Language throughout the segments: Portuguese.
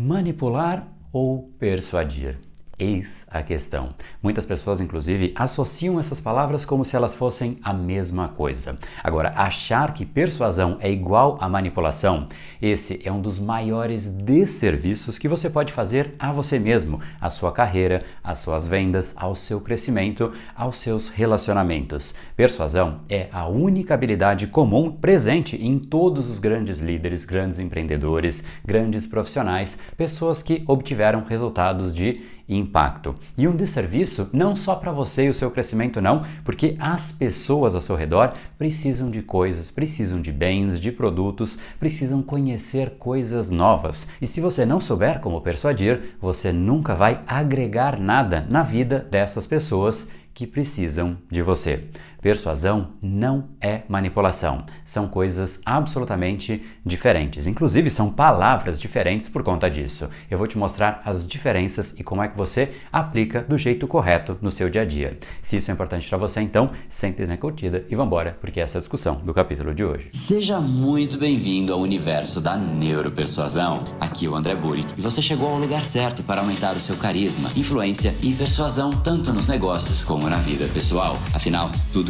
Manipular ou persuadir? Eis a questão. Muitas pessoas, inclusive, associam essas palavras como se elas fossem a mesma coisa. Agora, achar que persuasão é igual a manipulação, esse é um dos maiores desserviços que você pode fazer a você mesmo, à sua carreira, às suas vendas, ao seu crescimento, aos seus relacionamentos. Persuasão é a única habilidade comum presente em todos os grandes líderes, grandes empreendedores, grandes profissionais, pessoas que obtiveram resultados de impacto. E um desserviço não só para você e o seu crescimento, não, porque as pessoas ao seu redor precisam de coisas, precisam de bens, de produtos, precisam conhecer coisas novas. E se você não souber como persuadir, você nunca vai agregar nada na vida dessas pessoas que precisam de você. Persuasão não é manipulação. São coisas absolutamente diferentes. Inclusive, são palavras diferentes por conta disso. Eu vou te mostrar as diferenças e como é que você aplica do jeito correto no seu dia a dia. Se isso é importante para você, então, sente na curtida e vambora, porque essa é a discussão do capítulo de hoje. Seja muito bem-vindo ao universo da neuropersuasão. Aqui é o André Buri e você chegou ao lugar certo para aumentar o seu carisma, influência e persuasão tanto nos negócios como na vida pessoal. Afinal, tudo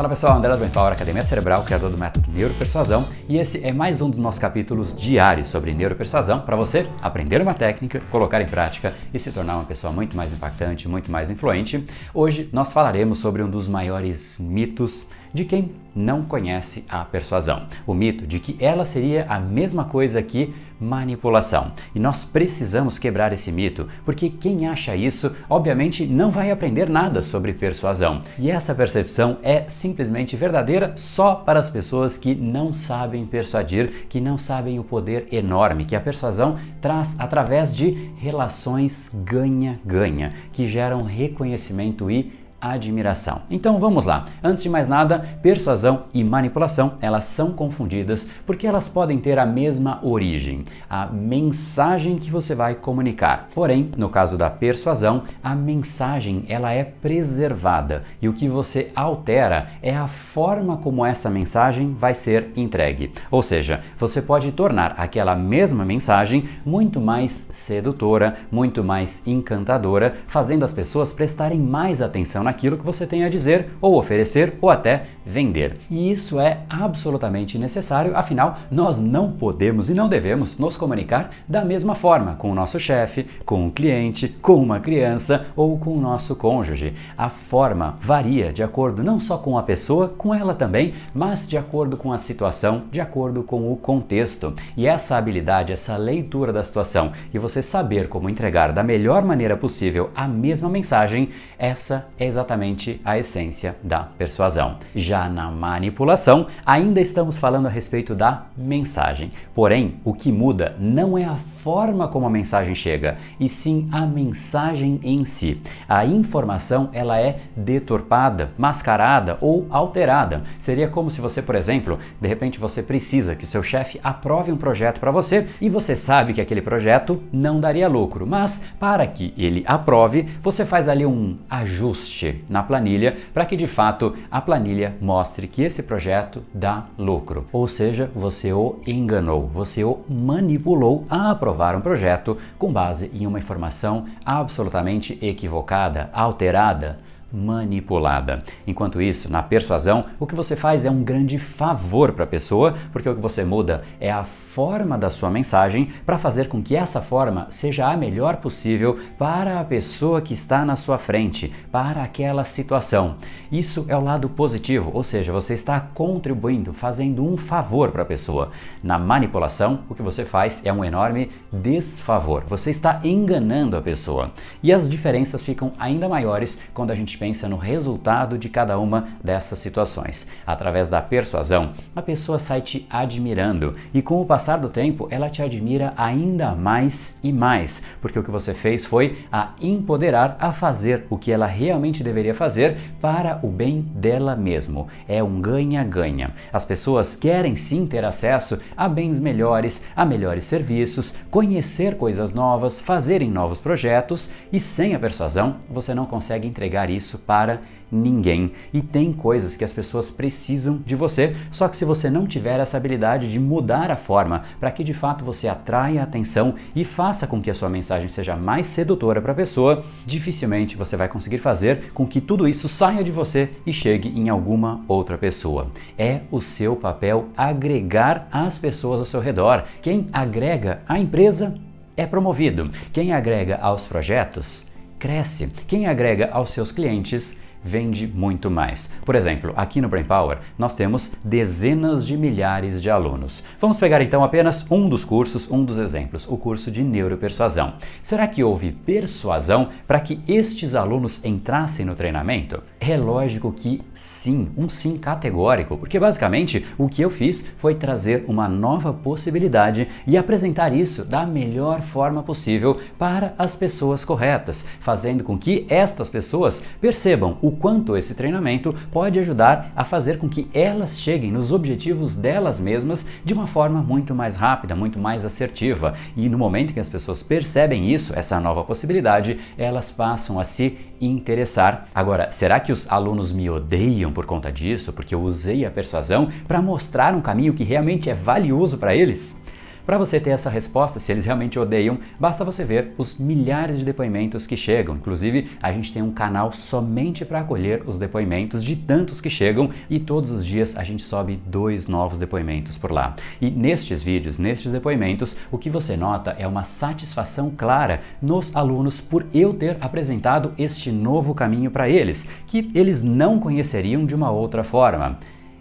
Fala pessoal, André Power Academia Cerebral, criador do método Neuropersuasão, e esse é mais um dos nossos capítulos diários sobre neuropersuasão para você aprender uma técnica, colocar em prática e se tornar uma pessoa muito mais impactante, muito mais influente. Hoje nós falaremos sobre um dos maiores mitos de quem não conhece a persuasão. O mito de que ela seria a mesma coisa que manipulação. E nós precisamos quebrar esse mito, porque quem acha isso, obviamente, não vai aprender nada sobre persuasão. E essa percepção é simplesmente verdadeira só para as pessoas que não sabem persuadir, que não sabem o poder enorme que a persuasão traz através de relações ganha-ganha, que geram reconhecimento e admiração. Então vamos lá. Antes de mais nada, persuasão e manipulação, elas são confundidas porque elas podem ter a mesma origem, a mensagem que você vai comunicar. Porém, no caso da persuasão, a mensagem ela é preservada e o que você altera é a forma como essa mensagem vai ser entregue. Ou seja, você pode tornar aquela mesma mensagem muito mais sedutora, muito mais encantadora, fazendo as pessoas prestarem mais atenção naquilo que você tem a dizer, ou oferecer, ou até vender. E isso é absolutamente necessário, afinal, nós não podemos e não devemos nos comunicar da mesma forma com o nosso chefe, com o cliente, com uma criança ou com o nosso cônjuge. A forma varia de acordo não só com a pessoa, com ela também, mas de acordo com a situação, de acordo com o contexto. E essa habilidade, essa leitura da situação e você saber como entregar da melhor maneira possível a mesma mensagem, essa é exatamente a essência da persuasão. Já na manipulação, ainda estamos falando a respeito da mensagem. Porém, o que muda não é a forma como a mensagem chega, e sim a mensagem em si. A informação ela é deturpada, mascarada ou alterada. Seria como se você, por exemplo, de repente você precisa que seu chefe aprove um projeto para você e você sabe que aquele projeto não daria lucro, mas para que ele aprove, você faz ali um ajuste na planilha para que de fato a planilha mostre que esse projeto dá lucro. Ou seja, você o enganou, você o manipulou a aprovar aprovar um projeto com base em uma informação absolutamente equivocada, alterada manipulada. Enquanto isso, na persuasão, o que você faz é um grande favor para a pessoa, porque o que você muda é a forma da sua mensagem para fazer com que essa forma seja a melhor possível para a pessoa que está na sua frente, para aquela situação. Isso é o lado positivo, ou seja, você está contribuindo, fazendo um favor para a pessoa. Na manipulação, o que você faz é um enorme desfavor. Você está enganando a pessoa. E as diferenças ficam ainda maiores quando a gente pensa no resultado de cada uma dessas situações. Através da persuasão, a pessoa sai te admirando e com o passar do tempo ela te admira ainda mais e mais, porque o que você fez foi a empoderar a fazer o que ela realmente deveria fazer para o bem dela mesmo. É um ganha-ganha. As pessoas querem sim ter acesso a bens melhores, a melhores serviços, conhecer coisas novas, fazerem novos projetos e sem a persuasão você não consegue entregar isso para ninguém. E tem coisas que as pessoas precisam de você, só que se você não tiver essa habilidade de mudar a forma para que de fato você atraia a atenção e faça com que a sua mensagem seja mais sedutora para a pessoa, dificilmente você vai conseguir fazer com que tudo isso saia de você e chegue em alguma outra pessoa. É o seu papel agregar as pessoas ao seu redor. Quem agrega a empresa é promovido. Quem agrega aos projetos cresce. Quem agrega aos seus clientes vende muito mais. Por exemplo, aqui no Brain Power nós temos dezenas de milhares de alunos. Vamos pegar então apenas um dos cursos, um dos exemplos, o curso de neuropersuasão. Será que houve persuasão para que estes alunos entrassem no treinamento? É lógico que sim, um sim categórico, porque basicamente o que eu fiz foi trazer uma nova possibilidade e apresentar isso da melhor forma possível para as pessoas corretas, fazendo com que estas pessoas percebam o o quanto esse treinamento pode ajudar a fazer com que elas cheguem nos objetivos delas mesmas de uma forma muito mais rápida, muito mais assertiva. E no momento que as pessoas percebem isso, essa nova possibilidade, elas passam a se interessar. Agora, será que os alunos me odeiam por conta disso, porque eu usei a persuasão para mostrar um caminho que realmente é valioso para eles? Para você ter essa resposta, se eles realmente odeiam, basta você ver os milhares de depoimentos que chegam. Inclusive, a gente tem um canal somente para acolher os depoimentos de tantos que chegam e todos os dias a gente sobe dois novos depoimentos por lá. E nestes vídeos, nestes depoimentos, o que você nota é uma satisfação clara nos alunos por eu ter apresentado este novo caminho para eles, que eles não conheceriam de uma outra forma.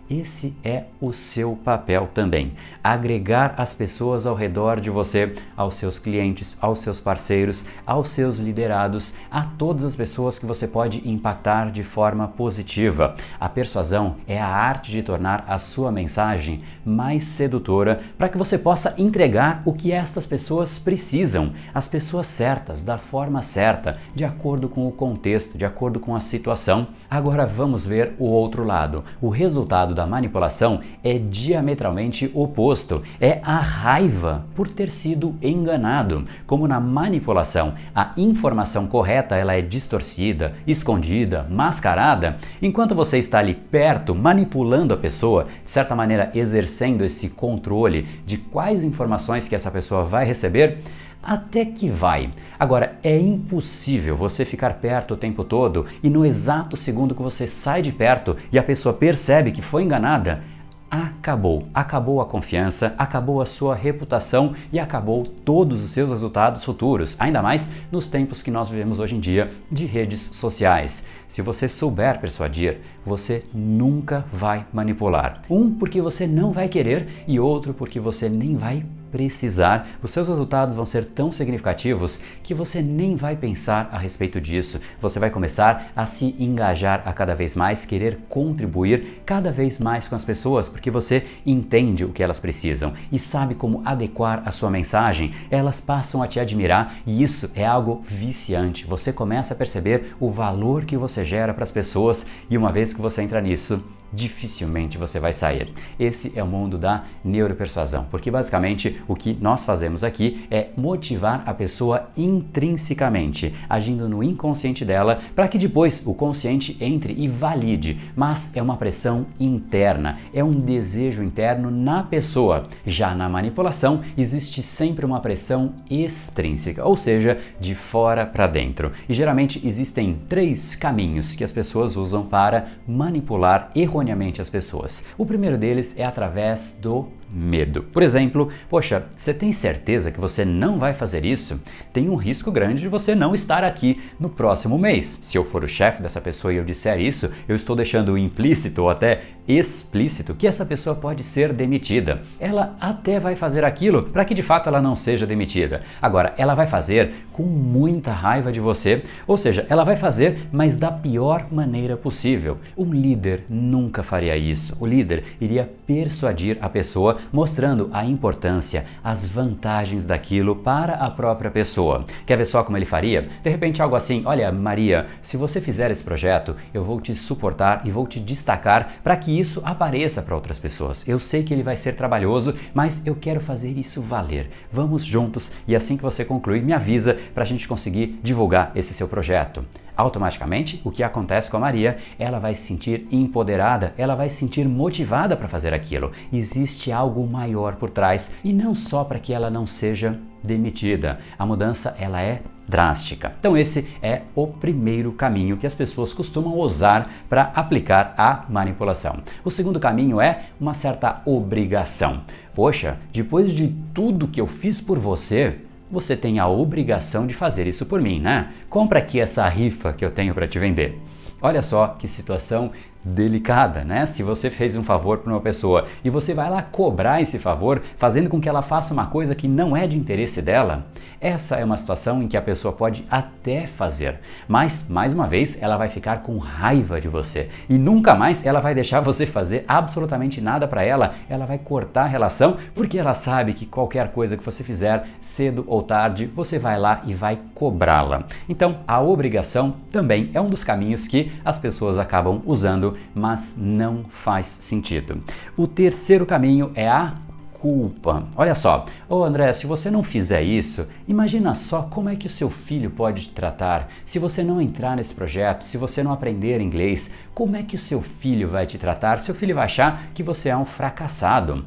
Esse é o seu papel também. Agregar as pessoas ao redor de você, aos seus clientes, aos seus parceiros, aos seus liderados, a todas as pessoas que você pode impactar de forma positiva. A persuasão é a arte de tornar a sua mensagem mais sedutora para que você possa entregar o que estas pessoas precisam, as pessoas certas, da forma certa, de acordo com o contexto, de acordo com a situação. Agora vamos ver o outro lado. O resultado da manipulação é diametralmente oposto. É a raiva por ter sido enganado. Como na manipulação, a informação correta ela é distorcida, escondida, mascarada, enquanto você está ali perto manipulando a pessoa, de certa maneira exercendo esse controle de quais informações que essa pessoa vai receber, até que vai. Agora, é impossível você ficar perto o tempo todo e no exato segundo que você sai de perto e a pessoa percebe que foi enganada, acabou. Acabou a confiança, acabou a sua reputação e acabou todos os seus resultados futuros, ainda mais nos tempos que nós vivemos hoje em dia de redes sociais. Se você souber persuadir, você nunca vai manipular. Um, porque você não vai querer, e outro, porque você nem vai precisar, os seus resultados vão ser tão significativos que você nem vai pensar a respeito disso. Você vai começar a se engajar a cada vez mais, querer contribuir cada vez mais com as pessoas, porque você entende o que elas precisam e sabe como adequar a sua mensagem. Elas passam a te admirar e isso é algo viciante. Você começa a perceber o valor que você gera para as pessoas e uma vez que você entra nisso, dificilmente você vai sair. Esse é o mundo da neuropersuasão, porque basicamente o que nós fazemos aqui é motivar a pessoa intrinsecamente, agindo no inconsciente dela, para que depois o consciente entre e valide, mas é uma pressão interna, é um desejo interno na pessoa. Já na manipulação, existe sempre uma pressão extrínseca, ou seja, de fora para dentro. E geralmente existem três caminhos que as pessoas usam para manipular erroneamente erroneamente as pessoas. O primeiro deles é através do medo. Por exemplo, poxa, você tem certeza que você não vai fazer isso? Tem um risco grande de você não estar aqui no próximo mês. Se eu for o chefe dessa pessoa e eu disser isso, eu estou deixando implícito ou até explícito que essa pessoa pode ser demitida. Ela até vai fazer aquilo para que de fato ela não seja demitida. Agora, ela vai fazer com muita raiva de você, ou seja, ela vai fazer, mas da pior maneira possível. Um líder nunca faria isso. O líder iria persuadir a pessoa mostrando a importância, as vantagens daquilo para a própria pessoa. Quer ver só como ele faria? De repente, algo assim: Olha, Maria, se você fizer esse projeto, eu vou te suportar e vou te destacar para que isso apareça para outras pessoas. Eu sei que ele vai ser trabalhoso, mas eu quero fazer isso valer. Vamos juntos e assim que você concluir, me avisa para a gente conseguir divulgar esse seu projeto automaticamente o que acontece com a Maria, ela vai se sentir empoderada, ela vai se sentir motivada para fazer aquilo. Existe algo maior por trás e não só para que ela não seja demitida. A mudança ela é drástica. Então esse é o primeiro caminho que as pessoas costumam usar para aplicar a manipulação. O segundo caminho é uma certa obrigação. Poxa, depois de tudo que eu fiz por você, você tem a obrigação de fazer isso por mim, né? Compra aqui essa rifa que eu tenho para te vender. Olha só que situação delicada, né? Se você fez um favor para uma pessoa e você vai lá cobrar esse favor, fazendo com que ela faça uma coisa que não é de interesse dela, essa é uma situação em que a pessoa pode até fazer, mas mais uma vez ela vai ficar com raiva de você e nunca mais ela vai deixar você fazer absolutamente nada para ela. Ela vai cortar a relação porque ela sabe que qualquer coisa que você fizer, cedo ou tarde, você vai lá e vai cobrá-la. Então, a obrigação também é um dos caminhos que as pessoas acabam usando mas não faz sentido. O terceiro caminho é a culpa. Olha só, ô oh André, se você não fizer isso, imagina só como é que o seu filho pode te tratar. Se você não entrar nesse projeto, se você não aprender inglês, como é que o seu filho vai te tratar? Seu filho vai achar que você é um fracassado.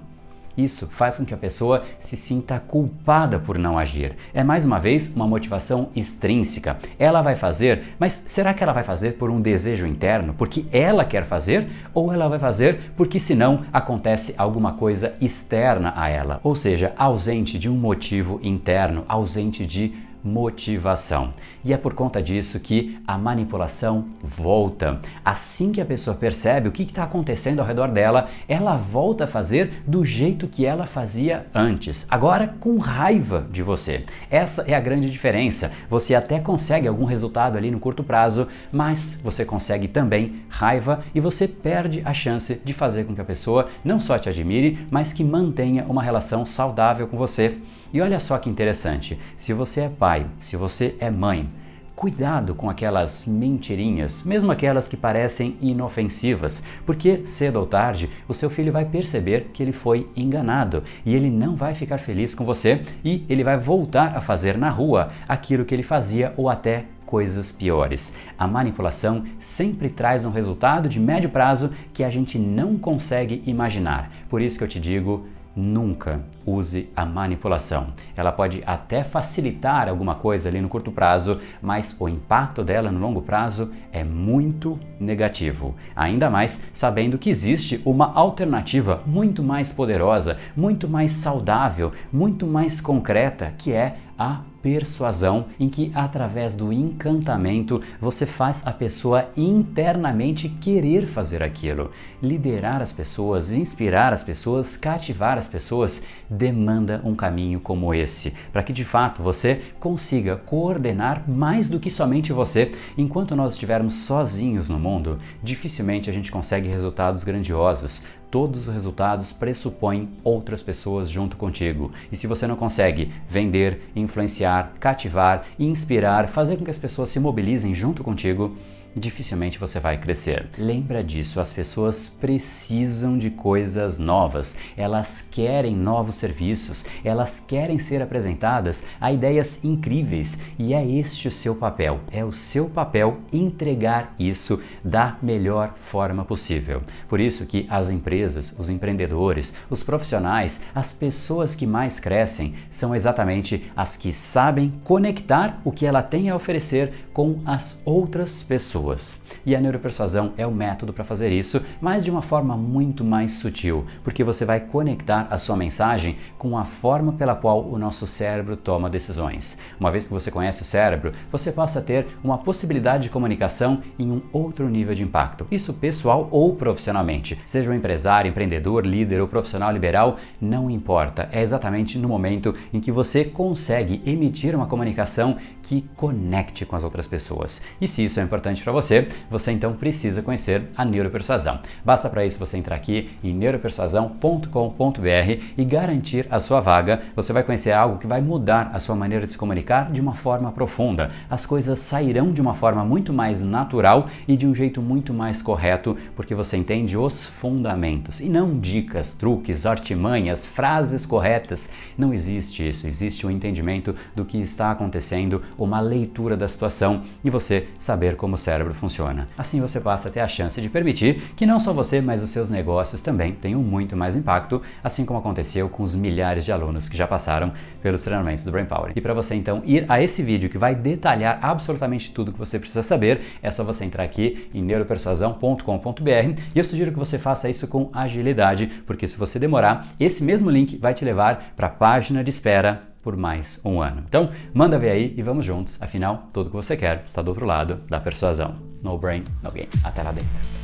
Isso faz com que a pessoa se sinta culpada por não agir. É mais uma vez uma motivação extrínseca. Ela vai fazer, mas será que ela vai fazer por um desejo interno, porque ela quer fazer, ou ela vai fazer porque senão acontece alguma coisa externa a ela, ou seja, ausente de um motivo interno, ausente de motivação. E é por conta disso que a manipulação volta. Assim que a pessoa percebe o que está acontecendo ao redor dela, ela volta a fazer do jeito que ela fazia antes, agora com raiva de você. Essa é a grande diferença. Você até consegue algum resultado ali no curto prazo, mas você consegue também raiva e você perde a chance de fazer com que a pessoa não só te admire, mas que mantenha uma relação saudável com você. E olha só que interessante: se você é pai, se você é mãe, cuidado com aquelas mentirinhas, mesmo aquelas que parecem inofensivas, porque cedo ou tarde o seu filho vai perceber que ele foi enganado e ele não vai ficar feliz com você e ele vai voltar a fazer na rua aquilo que ele fazia ou até coisas piores. A manipulação sempre traz um resultado de médio prazo que a gente não consegue imaginar. Por isso que eu te digo, nunca use a manipulação. Ela pode até facilitar alguma coisa ali no curto prazo, mas o impacto dela no longo prazo é muito negativo. Ainda mais sabendo que existe uma alternativa muito mais poderosa, muito mais saudável, muito mais concreta, que é a persuasão, em que através do encantamento você faz a pessoa internamente querer fazer aquilo. Liderar as pessoas, inspirar as pessoas, cativar as pessoas demanda um caminho como esse, para que de fato você consiga coordenar mais do que somente você. Enquanto nós estivermos sozinhos no mundo, dificilmente a gente consegue resultados grandiosos todos os resultados pressupõem outras pessoas junto contigo. E se você não consegue vender, influenciar, cativar, inspirar, fazer com que as pessoas se mobilizem junto contigo, dificilmente você vai crescer. Lembra disso, as pessoas precisam de coisas novas, elas querem novos serviços, elas querem ser apresentadas a ideias incríveis e é este o seu papel. É o seu papel entregar isso da melhor forma possível. Por isso que as empresas, os empreendedores, os profissionais, as pessoas que mais crescem são exatamente as que sabem conectar o que ela tem a oferecer com as outras pessoas pessoas. E a neuropersuasão é o método para fazer isso, mas de uma forma muito mais sutil, porque você vai conectar a sua mensagem com a forma pela qual o nosso cérebro toma decisões. Uma vez que você conhece o cérebro, você passa a ter uma possibilidade de comunicação em um outro nível de impacto. Isso pessoal ou profissionalmente. Seja um empresário, empreendedor, líder ou profissional liberal, não importa. É exatamente no momento em que você consegue emitir uma comunicação que conecte com as outras pessoas. E se isso é importante para você, você então precisa conhecer a neuropersuasão. Basta para isso você entrar aqui em neuropersuasão.com.br e garantir a sua vaga. Você vai conhecer algo que vai mudar a sua maneira de se comunicar de uma forma profunda. As coisas sairão de uma forma muito mais natural e de um jeito muito mais correto, porque você entende os fundamentos e não dicas, truques, artimanhas, frases corretas. Não existe isso, existe um entendimento do que está acontecendo, uma leitura da situação e você saber como o funciona. Assim você passa a ter a chance de permitir que não só você, mas os seus negócios também tenham muito mais impacto, assim como aconteceu com os milhares de alunos que já passaram pelos treinamentos do Brain Power. E para você então ir a esse vídeo que vai detalhar absolutamente tudo que você precisa saber, é só você entrar aqui em neuropersuasão.com.br e eu sugiro que você faça isso com agilidade, porque se você demorar, esse mesmo link vai te levar para a página de espera por mais um ano. Então, manda ver aí e vamos juntos. Afinal, tudo que você quer está do outro lado da persuasão. No brain, no game. Até lá dentro.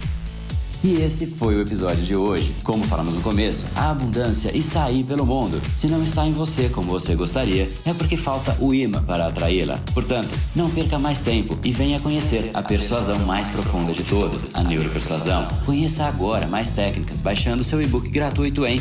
E esse foi o episódio de hoje. Como falamos no começo, a abundância está aí pelo mundo. Se não está em você como você gostaria, é porque falta o imã para atraí-la. Portanto, não perca mais tempo e venha conhecer a persuasão mais profunda de todas, a neuropersuasão. Conheça agora mais técnicas baixando seu e-book gratuito em